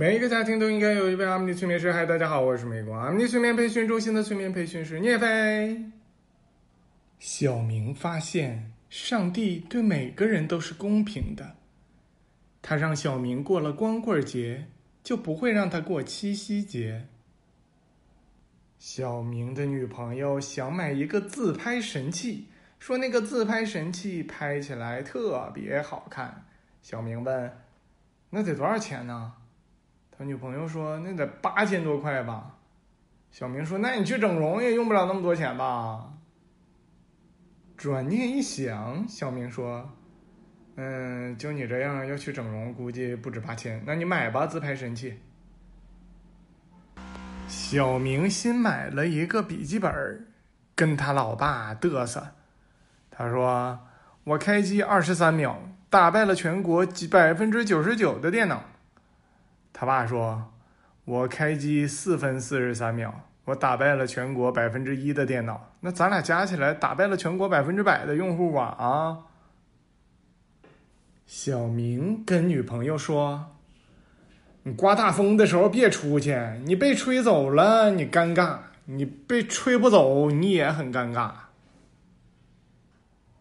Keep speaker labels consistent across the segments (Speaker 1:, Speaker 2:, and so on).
Speaker 1: 每一个家庭都应该有一位阿米尼催眠师。嗨，大家好，我是美国阿米尼催眠培训中心的催眠培训师聂飞。小明发现上帝对每个人都是公平的，他让小明过了光棍节，就不会让他过七夕节。小明的女朋友想买一个自拍神器，说那个自拍神器拍起来特别好看。小明问：“那得多少钱呢？”他女朋友说：“那得八千多块吧。”小明说：“那你去整容也用不了那么多钱吧？”转念一想，小明说：“嗯，就你这样要去整容，估计不止八千。那你买吧，自拍神器。”小明新买了一个笔记本，跟他老爸嘚瑟。他说：“我开机二十三秒，打败了全国百分之九十九的电脑。”他爸说：“我开机四分四十三秒，我打败了全国百分之一的电脑。那咱俩加起来打败了全国百分之百的用户啊！”啊！小明跟女朋友说：“你刮大风的时候别出去，你被吹走了你尴尬，你被吹不走你也很尴尬。”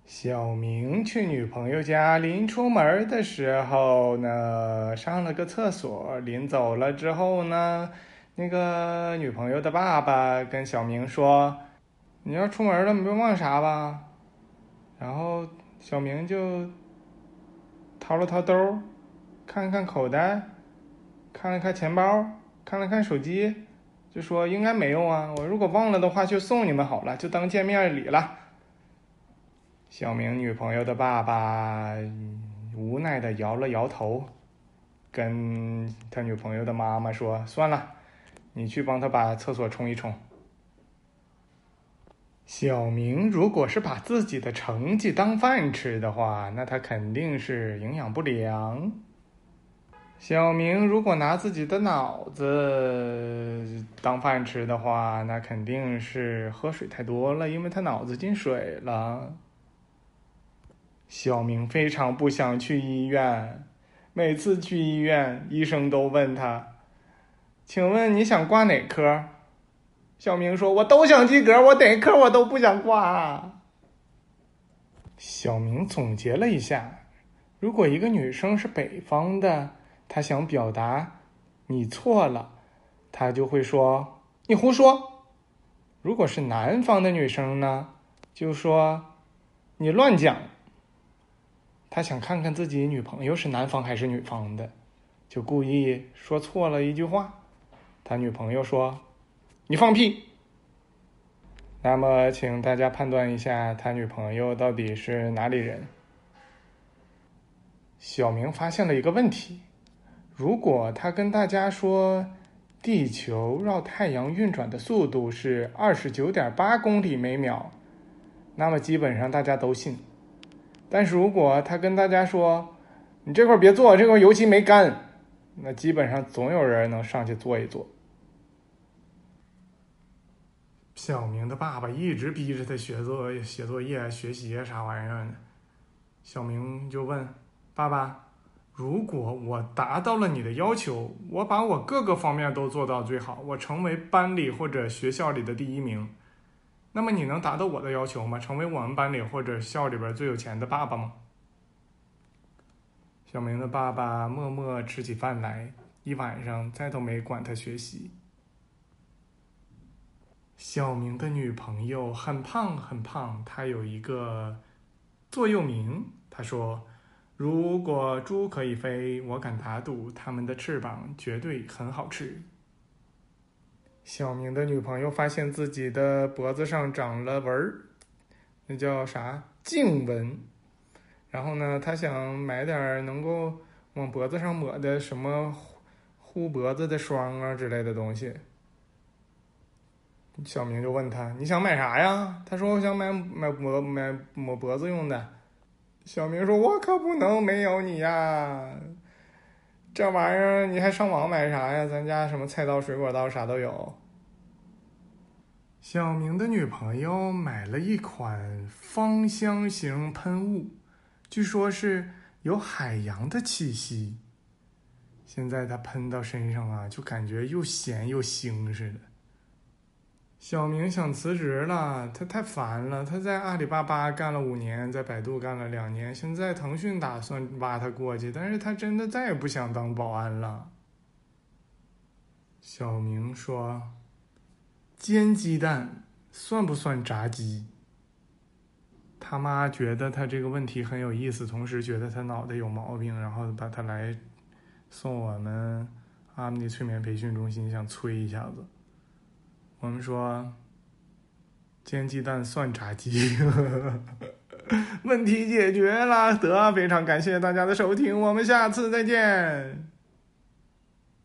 Speaker 1: 小明去女朋友家，临出门的时候呢，上了个厕所。临走了之后呢，那个女朋友的爸爸跟小明说：“你要出门了，没忘啥吧？”然后小明就掏了掏兜，看了看口袋，看了看钱包，看了看手机，就说：“应该没有啊。我如果忘了的话，就送你们好了，就当见面礼了。”小明女朋友的爸爸无奈的摇了摇头，跟他女朋友的妈妈说：“算了，你去帮他把厕所冲一冲。”小明如果是把自己的成绩当饭吃的话，那他肯定是营养不良。小明如果拿自己的脑子当饭吃的话，那肯定是喝水太多了，因为他脑子进水了。小明非常不想去医院，每次去医院，医生都问他：“请问你想挂哪科？”小明说：“我都想及格，我哪科我都不想挂。”小明总结了一下：如果一个女生是北方的，她想表达你错了，她就会说：“你胡说。”如果是南方的女生呢，就说：“你乱讲。”他想看看自己女朋友是男方还是女方的，就故意说错了一句话。他女朋友说：“你放屁。”那么，请大家判断一下，他女朋友到底是哪里人？小明发现了一个问题：如果他跟大家说地球绕太阳运转的速度是二十九点八公里每秒，那么基本上大家都信。但是如果他跟大家说：“你这块别做，这块油漆没干。”那基本上总有人能上去做一做。小明的爸爸一直逼着他写作、写作业、学习啥玩意儿的。小明就问爸爸：“如果我达到了你的要求，我把我各个方面都做到最好，我成为班里或者学校里的第一名。”那么你能达到我的要求吗？成为我们班里或者校里边最有钱的爸爸吗？小明的爸爸默默吃起饭来，一晚上再都没管他学习。小明的女朋友很胖很胖，她有一个座右铭，她说：“如果猪可以飞，我敢打赌它们的翅膀绝对很好吃。”小明的女朋友发现自己的脖子上长了纹儿，那叫啥颈纹。然后呢，他想买点能够往脖子上抹的什么护脖子的霜啊之类的东西。小明就问他：“你想买啥呀？”他说：“我想买买抹买抹脖子用的。”小明说：“我可不能没有你呀！这玩意儿你还上网买啥呀？咱家什么菜刀、水果刀啥都有。”小明的女朋友买了一款芳香型喷雾，据说是有海洋的气息。现在他喷到身上啊，就感觉又咸又腥似的。小明想辞职了，他太烦了。他在阿里巴巴干了五年，在百度干了两年，现在腾讯打算挖他过去，但是他真的再也不想当保安了。小明说：“煎鸡蛋算不算炸鸡？”他妈觉得他这个问题很有意思，同时觉得他脑袋有毛病，然后把他来送我们阿米尼催眠培训中心，想催一下子。我们说，煎鸡蛋算炸鸡，问题解决了。得，非常感谢大家的收听，我们下次再见。